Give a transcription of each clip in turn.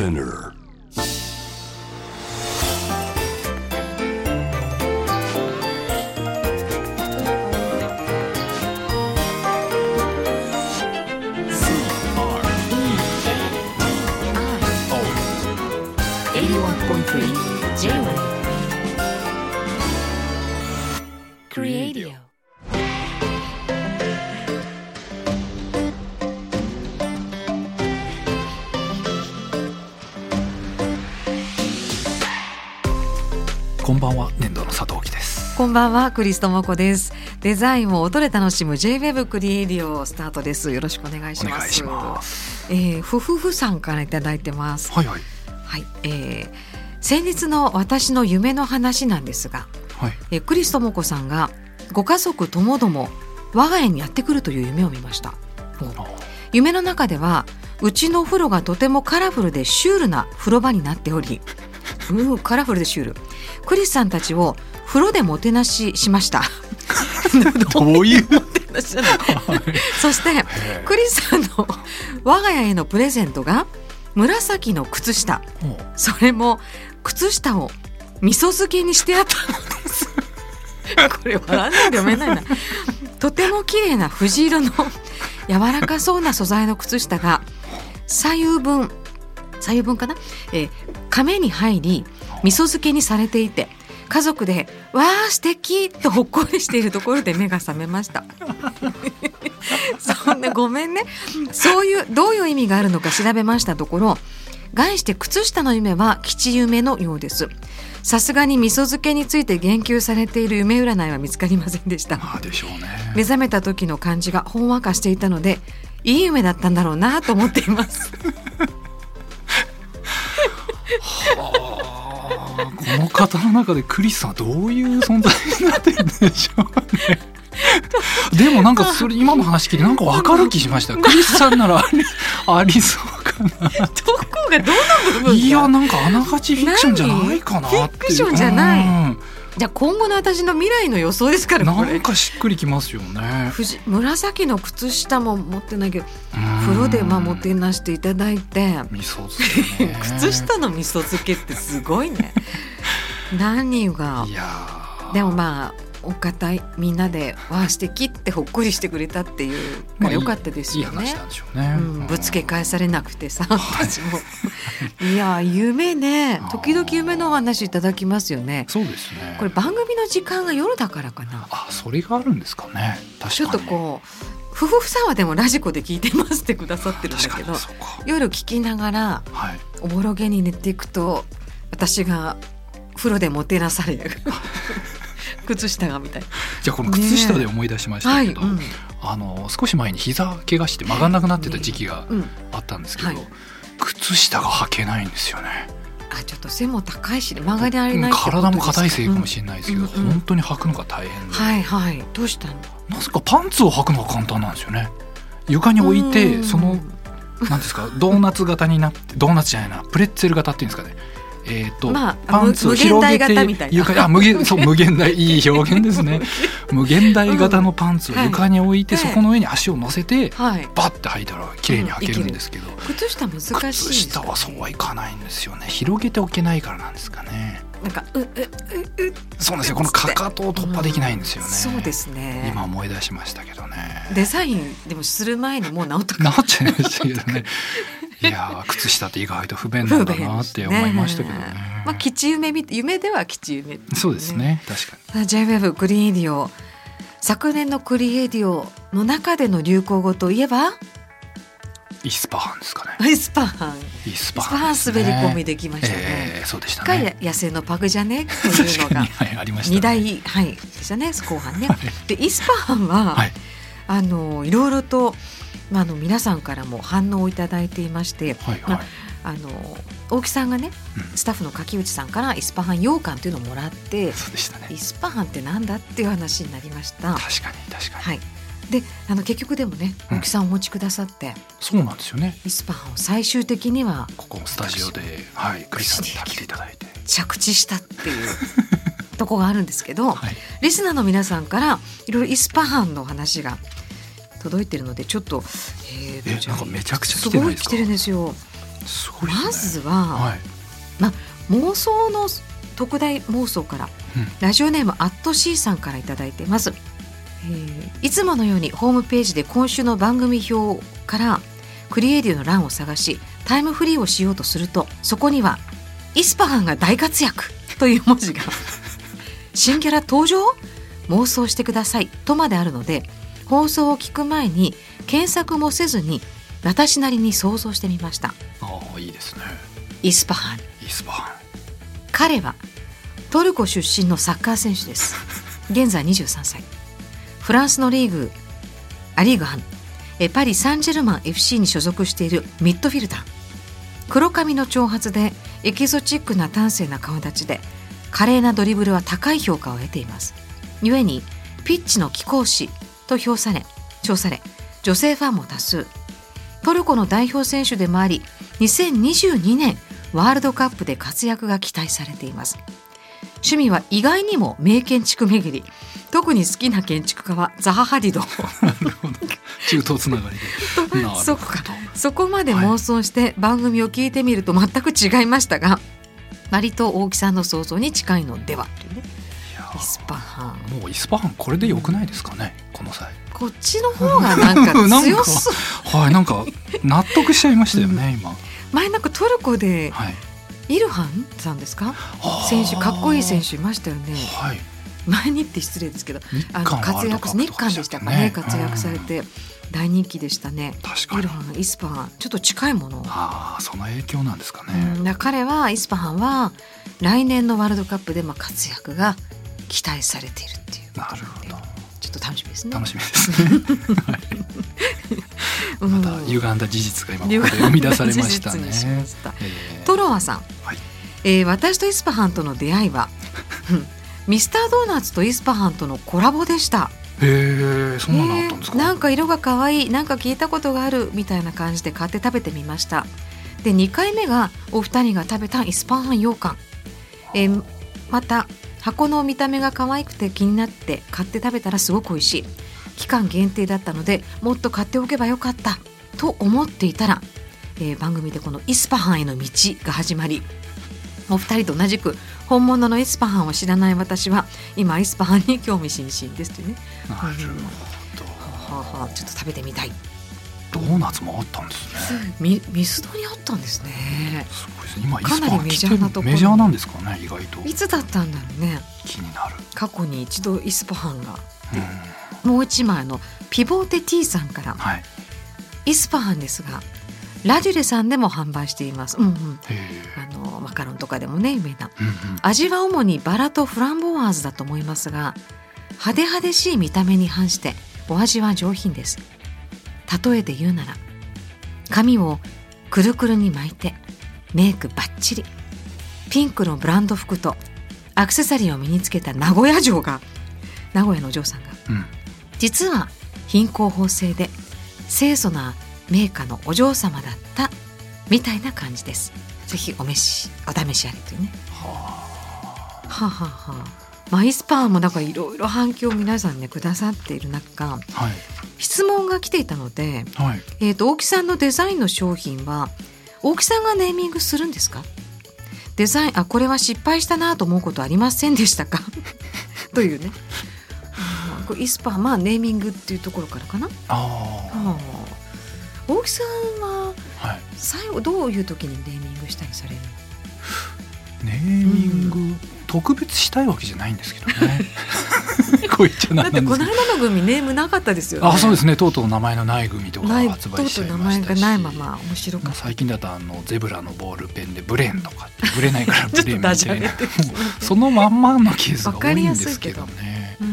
Spinner. んばんはクリストモコです。デザインを音で楽しむ J-Web クリエイディオスタートです。よろしくお願いします。えー、ふふふさんからいただいてます。はいはい。はい、えー、先日の私の夢の話なんですが、はい。えー、クリストモコさんがご家族ともども我が家にやってくるという夢を見ました。あ夢の中ではうちのお風呂がとてもカラフルでシュールな風呂場になっておりうんカラフルでシュール。クリスさんたちを風呂でもてなししました。どういう？そしてクリスさんの我が家へのプレゼントが紫の靴下。それも靴下を味噌漬けにしてあったのです。これ笑わないで読めないな。とても綺麗な藤色の柔らかそうな素材の靴下が左右分左右分かな、えー亀に入り味噌漬けにされていて家族で「わあ素敵とほっこりしているところで目が覚めました。そんなごめんね。そういうどういう意味があるのか調べましたところ概して靴下の夢は吉夢のようです。さすがに味噌漬けについて言及されている夢占いは見つかりませんでした。まあでしょうね。目覚めた時の感じがほんわかしていたのでいい夢だったんだろうなと思っています。あ。ーこの方の中でクリスさんはどういう存在になってるんでしょうね。でもなんかそれ今の話聞いてなんかわかる気しました。クリスさんならありありそうかなどこがどの部分いやなんかあながちフィクションじゃないかなっていう。何フィクションじゃない。うんじゃあ今後の私の未来の予想ですからなんかしっくりきますよね。ふじ紫の靴下も持ってないけどうん。風呂でまあもてなしていただいて。味噌漬けね。靴下の味噌漬けってすごいね。何が？いやー。でもまあお方みんなで「わあ素敵ってほっこりしてくれたっていうかまあらよかったですいいよね。ぶつけ返されなくてさ私も。い。や夢ね。時々夢のお話いただきますよね。そうですね。これ番組の時間が夜だからかな。あそれがあるんですかね。確かに。ちょっとこう夫婦さんはでもラジコで聞いてますってくださってるんだけど夜聞きながらはい。おぼろげに寝ていくと私が風呂でもてなされ靴下がみたい。じゃあこの靴下で思い出しましたけど、はい。うん。あの少し前に膝怪我して曲がんなくなってた時期がうん。あったんですけど、はい。靴下が履けないんですよね。あちょっと背も高いしね。曲がりあれうんない体も硬いせいか？もしれないですけど、うんうん。うん本当に履くのが大変で、はいはい。どうしたの？なぜかパンツを履くのが簡単なんですよね。床に置いてうん。そのなんですかドーナツ型になってドーナツじゃないなプレッツェル型っていうんですかねえーとまあパンツを無広げて床にあ無限そう無限大いい表現ですね。無限大型のパンツを床に置いて、はい。そこの上に足を乗せて、はい。バッて履いたら綺麗に履けるんですけど、靴下難しいんです靴下はそうはいかないんですよね。広げておけないからなんですかね。なんかううううそうなんですよ。このかかとを突破できないんですよね、そうですね。今思い出しましたけどね。デザインでもする前にもう治ったかな。っちゃいましたけどねいやー靴下って意外と不便なんだなって思いましたけどね。まあ吉夢み夢では吉夢、そうですね確かに。J-WEB クリエイディオ。昨年のクリエイディオの中での流行語といえば？イスパハンですかね。イスパハン。イスパイスパハン滑り込みできましたね、えーそうでしたかね野生のパグじゃね？っていうのが。二大はいでしたね後半ね。はい。でイスパハンは、はい。あのいろいろと、まあ、あの皆さんからも反応をいただいていまして、はいはい、まあの大木さんがねうん。スタッフの柿内さんからイスパハン羊羹というのをもらってそうでしたね。イスパハンってなんだっていう話になりました。確かに確かに、はい、であの結局でもねうん。大木さんお持ちくださって、そうなんですよね。イスパハンを最終的にはここのスタジオではいクリスさんに食べていただいて。着地したっていう とこがあるんですけど、はい。リスナーの皆さんからいろいろイスパハンの話が届いてるのでちょっと、えーえなんかめちゃくちゃすごい来てるんですよ。すごいね。まずは、はい。妄想の特大妄想から、うん。ラジオネームアット C さんからいただいてます、えーいつものようにホームページで今週の番組表からクリエイティブの欄を探しタイムフリーをしようとするとそこには「イスパハンが大活躍 」という文字が。新キャラ登場？妄想してください。とまであるので放送を聞く前に検索もせずに私なりに想像してみました。ああいいですね。イスパハン。イスパハ彼はトルコ出身のサッカー選手です。現在23歳。フランスのリーグアリーグハン。えパリ・サンジェルマン FC に所属しているミッドフィルダー。黒髪の長髪でエキゾチックな端正な顔立ちで華麗なドリブルは高い評価を得ています。故にピッチの貴公子と評され称され女性ファンも多数。トルコの代表選手でもあり2022年ワールドカップで活躍が期待されています。趣味は意外にも名建築巡り。特に好きな建築家はザハ・ハディド。中東つながりで。そっか。そこまで妄想して番組を聞いてみると全く違いましたが、割と大木さんの想像に近いのでは。というねイスパハン。もうイスパハンこれでよくないですかね？この際。こっちの方がなんか強そう はいなんか納得しちゃいましたよね、今。前なんかトルコではい。イルハンさんですか？選手かっこいい選手いましたよね。はい。前にって失礼ですけど日あの活躍日韓でしたかね活躍されて大人気でしたね。うん確かに。イルハンイスパハンちょっと近いもの。ああその影響なんですかね、うん、彼はイスパハンは来年のワールドカップでまあ活躍が期待されているっていうなるほど。ちょっと楽しみですね。楽しみですね。うん。また歪んだ事実が今ここで生み出されましたね。しました。えートロワさん、はい。えー私とイスパハンとの出会いはうんミスタードーナツとイスパハンとのコラボでした。へえそんなのあったんですか、えーなんか色が可愛いなんか聞いたことがあるみたいな感じで買って食べてみました。で2回目がお二人が食べたイスパハン羊羹、えーまた箱の見た目が可愛くて気になって買って食べたらすごく美味しい。期間限定だったのでもっと買っておけばよかった。と思っていたら、えー番組でこのイスパハンへの道が始まりお二人と同じく本物のイスパハンを知らない私は今イスパハンに興味津々ですというね。なるほはあはあ、ちょっと食べてみたい。どドーナツもあったんですね。みミスドにあったんですね。すごいですね。今イかなりメジャーなところ。メジャーなんですかね意外と。いつだったんだろうね。気になる、過去に一度イスパハンがうん、もう一枚のピボーテ T さんからはい。イスパハンですがラジュレさんでも販売しています。うんうん。へあのマカロンとかでもね有名な。え、うんうん、味は主にバラとフランボワーズだと思いますが派手派手しい見た目に反してお味は上品です例えて言うなら髪をくるくるに巻いてメイクバッチリ。ピンクのブランド服とアクセサリーを身につけた名古屋城が名古屋のお嬢さんが。うん。実は貧困法制で清楚な名家のお嬢様だったみたいな感じです。ぜひお召しお試しあれというね。ははあ、はあはあ、マイスパーもなんかいろいろ反響を皆さんねくださっている中あはい。質問が来ていたので、はい。えー、と大木さんのデザインの商品は大木さんがネーミングするんですか？デザインあこれは失敗したなと思うことありませんでしたか？というね。あーこれイスパーまあネーミングっていうところからかな、ああー。大木さんはあはい。最後どういう時にネーミングしたりされるネーミング、特別したいわけじゃないんですけどね。こう言っちゃのだってなんですけど。この間の組ネームなかったですよね。あそうですね。とうとう名前のない組とか発とうとう名売し。ちゃいま前がしたしないまま面白かった最近だとあのゼブラのボールペンでブレーンとかってブレないからブレーンみたいなそのまんまのケースがわかり多いんですけどね。ううん。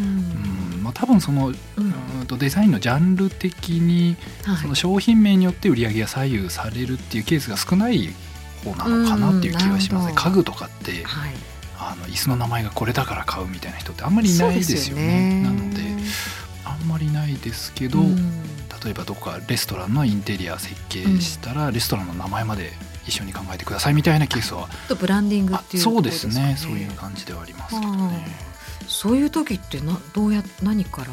ん。まあ、多分その、うん。うんとデザインのジャンル的にはいその商品名によって売り上げが左右されるっていうケースが少ない方なのかなっていう気がしますね。家具とかってはいあの椅子の名前がこれだから買うみたいな人ってあんまりいないですよね。なのであんまりないですけど、うん。例えばどこかレストランのインテリア設計したら、レストランの名前まで一緒に考えてくださいみたいなケースはちょっとブランディングあっていうそうですね。そういう感じではありますけどね。そういう時ってなどうや何から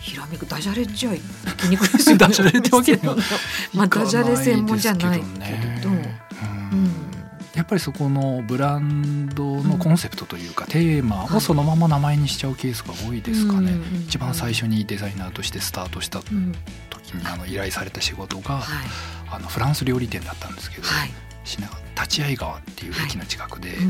ひらめくダジャレじゃいきにくいですよね。ダジャレってわけでは まあダジャレ専門じゃないけど、っぱりそこのブランドのコンセプトというか、テーマをそのまま名前にしちゃうケースが多いですかね、うん一番最初にデザイナーとしてスタートしたうん時にあの依頼された仕事が、はい。あのフランス料理店だったんですけど、はい、品川立会川っていう駅の近くで、うん。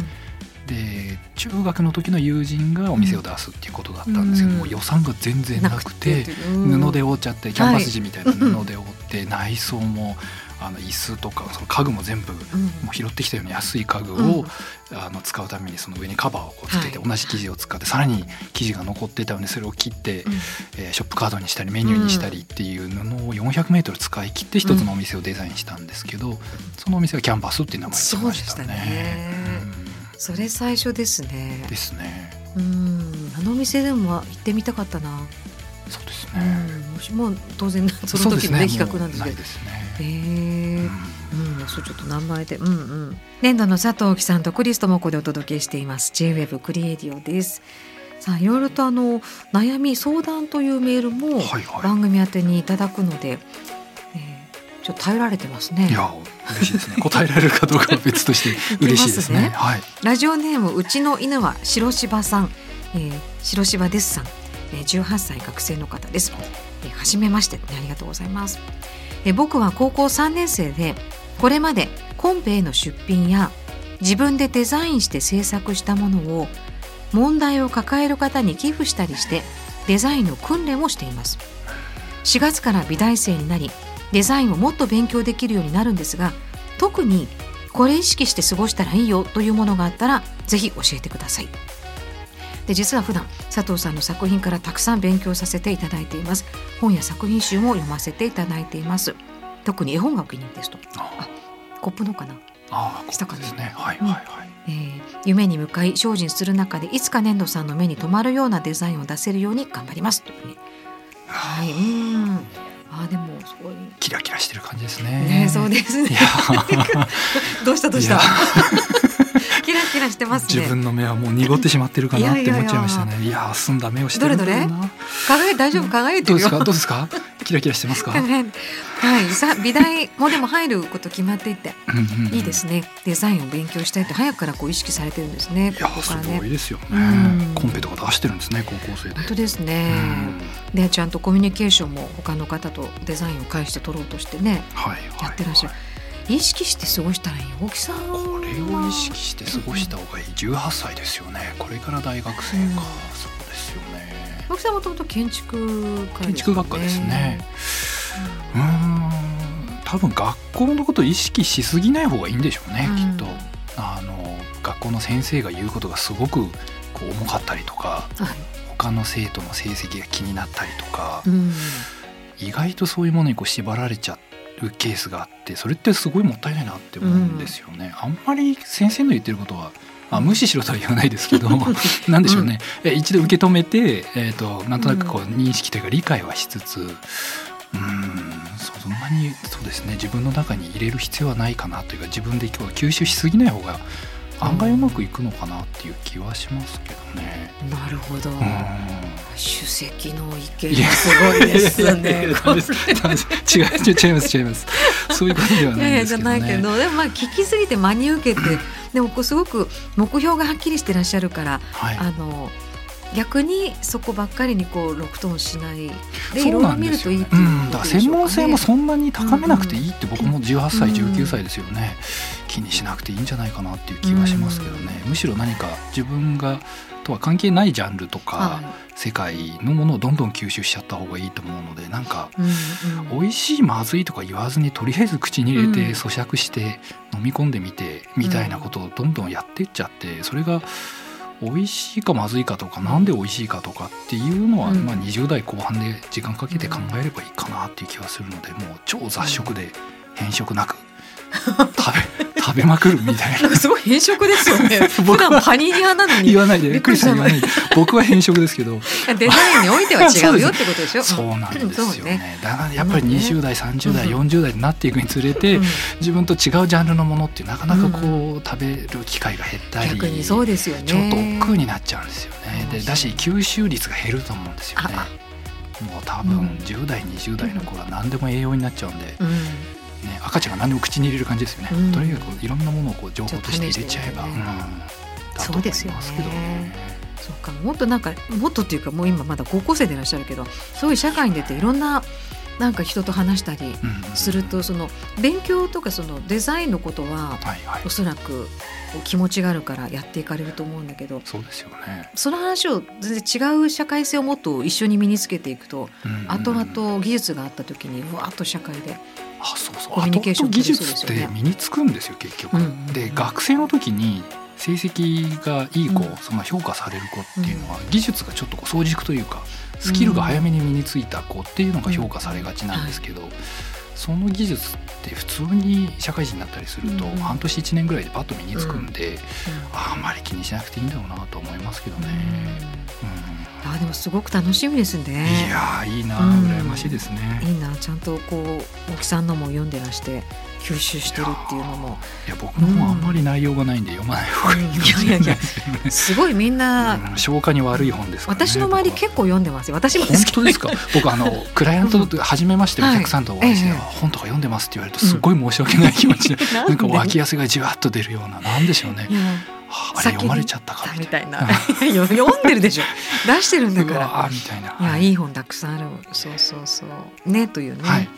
で中学の時の友人がお店を出すっていうことだったんですけど、うん。もう予算が全然なくて。う。ん。布で覆っちゃってキャンバス地みたいな布で覆って、内装もあの椅子とかその家具も全部うん。もう拾ってきたような安い家具を、あの使うためにその上にカバーをこうつけて、はい。同じ生地を使ってさらに生地が残ってたのでそれを切って、うん。えーショップカードにしたりメニューにしたりっていう布を 400m 使い切って一つのお店をデザインしたんですけど、そのお店はキャンバスっていう名前にしましたそうでしたね。ね。それ最初ですね。うんですね。うん。あのお店でも行ってみたかったな、そうですうね。ん、もしもその時そうですね。のね企画なんですけど。ですへね。えうんうん、そうちょっと名前で、うんうん。年度の佐藤貴さんとクリストモコでお届けしています。J-Web クリエイディオです。さあ、いろいろとあの悩み相談というメールもはいは番組宛てにいただくので、えーちょっと頼られてますねい。い。や嬉しいですね。答えられるかどうかは別として 嬉しいですね。いきはい。ラジオネームうちの犬は白柴さん、えー、白柴ですさん、えー、18歳学生の方です。えー、はじめまして、ね、ありがとうございます。え僕は高校3年生でこれまでコンペへの出品や自分でデザインして制作したものを問題を抱える方に寄付したりしてデザインの訓練をしています。4月から美大生になりデザインをもっと勉強できるようになるんですが特にこれ意識して過ごしたらいいよというものがあったらぜひ教えてください。で実は普段佐藤さんの作品からたくさん勉強させていただいています。本や作品集も読ませていただいています。特に絵本がお気に入りですと。あ。コップのかな？あー、したかな？ですね。はいはいはい。えー夢に向かい精進する中でいつか粘土さんの目に留まるようなデザインを出せるように頑張ります。というふうに。はい。うんあーでもすごいキラキラしてる感じですね。ねそうですね。どうしたどうした？キラキラしてますね。自分の目はもう濁ってしまってるかなって思っちゃいましたね。いやー澄んだ目をしてるんだろうな。どれ輝い大丈夫？輝いてるよ。どうですか？どうですか？キラキラしてますか？はいさ美大もでも入ること決まっていていいですね。デザインを勉強したいって早くからこう意識されてるんですねここからね。ごいですようねん。コンペとか出してるんですね高校生で。本当ですうねん。でちゃんとコミュニケーションも他の方とデザインを介して取ろうとしてねはいはいやってらっしゃる。意識して過ごしたらいい？大木さん。はこれを意識して過ごした方がいい。18歳ですよね。これから大学生か、うん。そうですよね。大木さんもともと建築家建築学科ですねうーん。多分学校のことを意識しすぎない方がいいんでしょうね、うん。きっと。あの学校の先生が言うことがすごくこう重かったりとかはい。他の生徒の成績が気になったりとか、うん。意外とそういうものにこう縛られちゃうケースがあってそれってすごいもったいないなって思うんですよね。あんまり先生の言ってることはあ無視しろとは言わないですけど なんでしょうね、え一度受け止めて、えー、となんとなくこう認識というか理解はしつつうんそそんなにそうですね。自分の中に入れる必要はないかなというか自分で今日吸収しすぎない方が案外うまくいくのかなっていう気はしますけどね。なるほど、うん。主席の意見がすごいですね。違う違います違います。そういうことではいないんやいやじゃないけどでもまあ聞きすぎて真に受けて でもこうすごく目標がはっきりしてらっしゃるからはい。あの逆にそこばっかりにこう6トンしない。でいろいろ見るといいっていううん、だから専門性もんそんなに高めなくていいって僕も18歳うん19歳ですよね。気にしなくていいんじゃないかなっていう気はしますけどね。むしろ何か自分がとは関係ないジャンルとかは世界のものをどんどん吸収しちゃった方がいいと思うのでなんか美味しいまずいとか言わずにとりあえず口に入れてうん。咀嚼して飲み込んでみてみたいなことをどんどんやっていっちゃってそれが美味しいかまずいかとかなんで美味しいかとかっていうのは、うん。まあ、20代後半で時間かけて考えればいいかなっていう気がするのでもう超雑食で変色なく 食べ食べまくるみたいな。なんかすごい変色ですよね。普 僕は段パニーニ派なのに。言わないで。びっくりさん言わないで。僕は変色ですけど。デザインにおいては違うよってことでしょ。そうなんですよね。だからやっぱり20代30代うん。40代になっていくにつれて、うん。自分と違うジャンルのものってなかなかこう、食べる機会が減ったり逆にそうですよね。ちょっと億劫になっちゃうんですよね。でうんだし吸収率が減ると思うんですよねあもう多分うん10代20代の子は何でも栄養になっちゃうんで、うんね、赤ちゃんが何でも口に入れる感じですよね、うん。とにかくいろんなものをこう情報として入れちゃえば、ね。うん。そうですよね。そうか。もっとなんかもっとっていうかもう今まだ高校生でいらっしゃるけどそういう社会に出ていろんななんか人と話したりうんするとその勉強とかそのデザインのことははいはい。おそらく気持ちがあるからやっていかれると思うんだけどそうですよね、その話を全然違う社会性をもっと一緒に身につけていくとうん後々技術があった時にうわっと社会で、あそう。そう技術って身につくんですよ結局、うんうん。うんで学生の時に成績がいい子、うん。その評価される子っていうのは、技術がちょっとこう早熟というかスキルが早めに身についた子っていうのが評価されがちなんですけど、その技術って普通に社会人になったりすると、うん。半年1年ぐらいでパッと身につくんで、ああまり気にしなくていいんだろうなと思いますけどね。うん。あでもすごく楽しみですね。いやーいいなうん。羨ましいですね。いいなちゃんとこう大木さんのも読んでらして吸収してるっていうのも。いや僕の方はあんまり内容がないんで読まない方がいいかもしれない。ですごいみんな、うん消化に悪い本です。私の周り結構読んでますよ。私も本当ですか？僕あのクライアントと初めましておはい。客さんとお会いして、ええ。本とか読んでますって言われるとすごい申し訳ない気持ちで、な なんか脇汗がじわっと出るようななんでしょうね。ああれ読まれちゃったかみみたいな。読んでるでしょ。出してるんだうからみたいな。いやいい本たくさんある。そうそうそう。ねというね、はい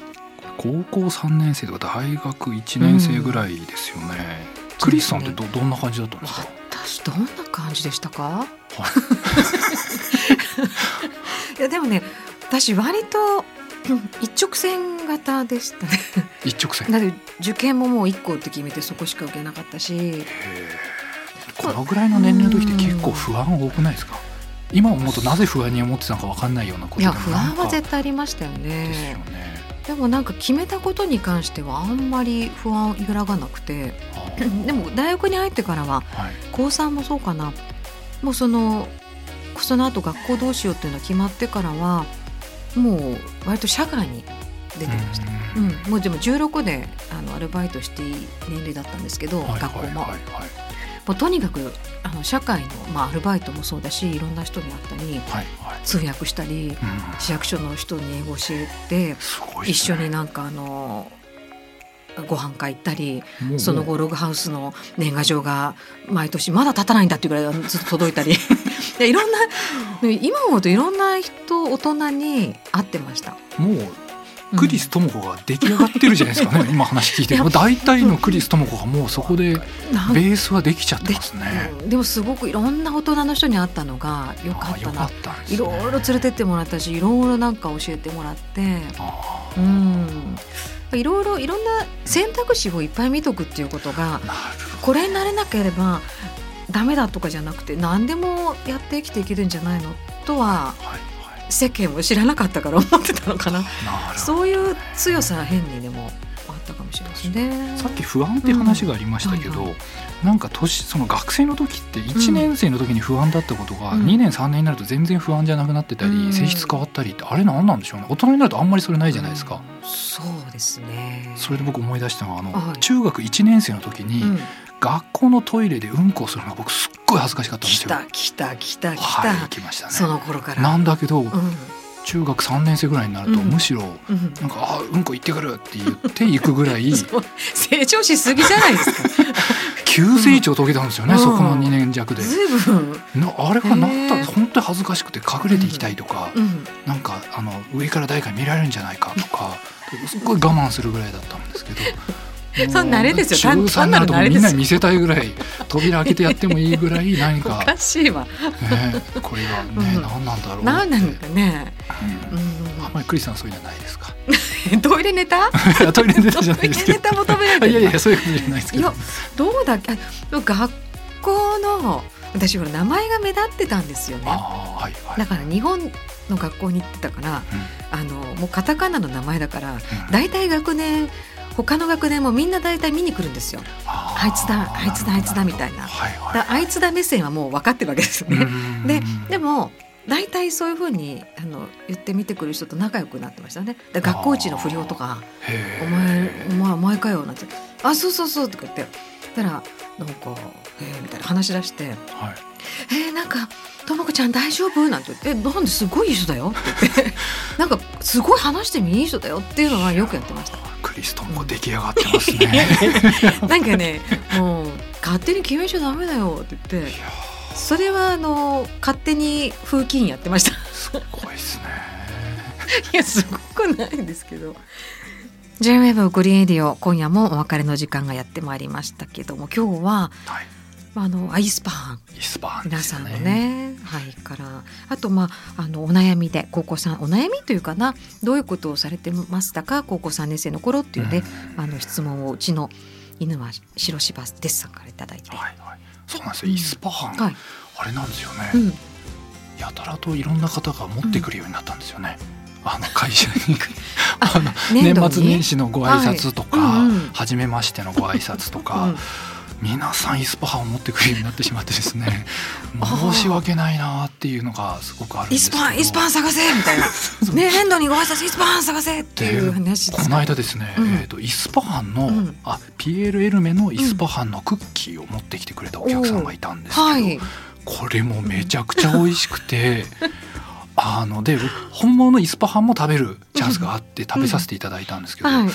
高校3年生とか大学1年生ぐらいですよね、クリスさんってどどんな感じだったんですか、私どんな感じでしたか？はいいやでもね私割とう ん一直線型でしたね。一直線。だって受験ももう1個って決めてそこしか受けなかったし。このぐらいの年齢の時って結構不安多くないですか？今思うとなぜ不安に思ってたのか分かんないようなこといや不安は絶対ありましたよですねよねでもなんか決めたことに関してはあんまり不安揺らがなくて。でも大学に入ってからははい。高3もそうかな。もうそのその後学校どうしようっていうのが決まってからはもう割と社会に出てました、ううん。んもうでも16であのアルバイトしていい年齢だったんですけど、はい学校も,、はいはい。はいもうとにかくあの社会の、まあ、アルバイトもそうだしいろんな人に会ったりはいはい。通訳したりうん。市役所の人に英語教えてすごい一緒にななんかあのご飯会行ったりその後後ログハウスの年賀状が毎年まだ経たないんだっていうぐらいずっと届いたり。でいろんな今思うといろんな人大人に会ってました。もうクリス智子が出来上がってるじゃないですかね、今話聞いてもう大体のクリス智子がもうそこでベースはできちゃってますね。うんでもすごくいろんな大人の人に会ったのがよかったな。ね。いろいろ連れてってもらったしいろいろなんか教えてもらって。あうん。いろいろいろんな選択肢をいっぱい見とくっていうことがこれになれなければダメだとかじゃなくて何でもやって生きていけるんじゃないの？とははい世間を知らなかったから思ってたのかな。そういう強さは変にでもあったかもしれないですね。さっき不安って話がありましたけど、うんはいなんか年その学生の時って1年生の時に不安だったことがうん。2年3年になると全然不安じゃなくなってたり、うん。性質変わったりってあれ何なんでしょうね。大人になるとあんまりそれないじゃないですか、うん。そうですね。それで僕思い出したのがあの、はい。中学1年生の時に、うん学校のトイレでうんこをするのが僕すっごい恥ずかしかったんですよ。来た来た来た来た、はい来ましたねその頃から。なんだけど、うん中学3年生ぐらいになると、うんむしろうんなんか「あうんこ行ってくる」って言って行くぐらい 成長しすぎじゃないですか。急成長を遂げたんですよね、うんそこの2年弱で。あれはなった本当に恥ずかしくて隠れていきたいとか、うん、なんかあの上から誰かに見られるんじゃないかとかすっごい我慢するぐらいだったんですけど。そんな慣れですよ。中3になるとみん単な見せたいぐらい扉開けてやってもいいぐらい何おか、かしいわ。ね、これがね、うん。何なんだろう。ってなんなんかね。うん。うん。あんまりクリスさんそういうのはないですか？トイレネタ？トイレ出たじゃないですけネタ求められどいてるやいやそういうことじゃないですけど。いやどうだっけ？あ学校の私ほら名前が目立ってたんですよね。ああはいはい。だから日本の学校に行ってたからあのもうカタカナの名前だからうん。大体学年他の学年もみんな大体見に来るんですよ。ああいつだあいつだあいつだみたいな。はいはい。あいつだ目線はもう分かってるわけですよね。ででも大体そういうふうにあの言って見てくる人と仲良くなってましたね。で学校一の不良とか「お前お前お前かよ」なんて「あそうそうそう」とか言って。だからなんか「えー、みたいな話し出して。はい「えー、なんかともこちゃん大丈夫?」なんて言って「なんですごい人だよ」って言って。なんかすごい話してみいい人だよっていうのはよくやってました。クリストも出来上がってますね。なんかねもう勝手に決めちゃダメだよって言ってそれはあの勝手に風紀委員やってました。すごいですね。いやすごくないんですけど。J-WAVE グリーンエディオ今夜もお別れの時間がやってまいりましたけども今日ははい。あのアイスパンイスパーンで皆さん。のねはいからあとまああのお悩みで高校さんお悩みというかなどういうことをされてましたか？高校3年生の頃っていうね、うん。あの質問をうちの犬は白芝デッサンからいただいて、はいはい。そうなんですよ。イスパーン、はい。あれなんですよね。うん、やたらといろんな方が持ってくるようになったんですよね。あの会社に。あ あの年末年始のご挨拶とか、はい。うんうん。初めましてのご挨拶とか、うん皆さんイスパハを持ってくるようになってしまってですね 申し訳ないなっていうのがすごくあるんでイすけど。スパンイスパン探せみたいな。ね年度にご挨拶イスパン探せっていう話この間ですね、うん。えー、とイスパハンの、うん。あピエール・エルメのイスパハンのクッキーを持ってきてくれたお客さんがいたんですけど、はい。これもめちゃくちゃ美味しくて あので本物のイスパハンも食べるチャンスがあって食べさせていただいたんですけど、はい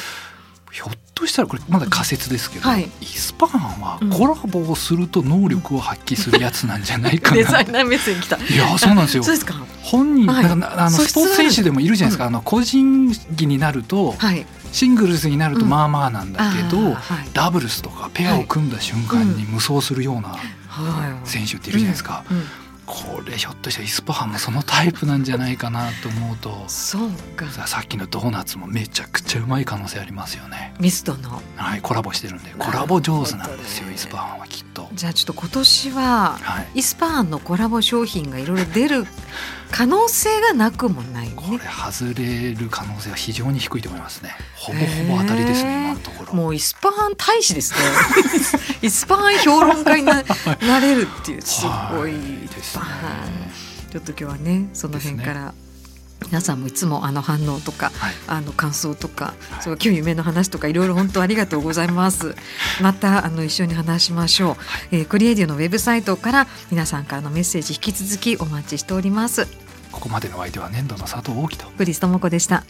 ひょっとしたらこれまだ仮説ですけど、はい。イスパハンはコラボをすると能力を発揮するやつなんじゃないかな、デザイナー目線来た。いやそうなんですよ。本人、はい。あのスポーツ選手でもいるじゃないですか、あの個人技になると、はい。シングルスになるとうん。まあまあなんだけど、あーはい。ダブルスとかペアを組んだ瞬間に無双するようなはい。選手っているじゃないですか、うん。うんこれひょっとしたらイスパハンもそのタイプなんじゃないかなと思うとそうかささっきのドーナツもめちゃくちゃうまい可能性ありますよね。ミストの？はい、コラボしてるんでコラボ上手なんですよ、ねイスパハンはきっと。じゃあちょっと今年ははい、イスパーンのコラボ商品がいろいろ出る可能性がなくもないね。これ外れる可能性は非常に低いと思いますね。ほぼほぼ当たりですね、今のところ。もうイスパーン大使ですね。イスパーン評論家にな なれるっていうすごい。はいですね。はい。ちょっと今日はねその辺から、皆さんもいつもあの反応とかはい、あの感想とか、はい。そう今日夢の話とかいろいろ本当ありがとうございます。またあの一緒に話しましょう。えークリエイディオのウェブサイトから皆さんからのメッセージ引き続きお待ちしております。ここまでのお相手は年度の佐藤大樹と。クリストモコでした。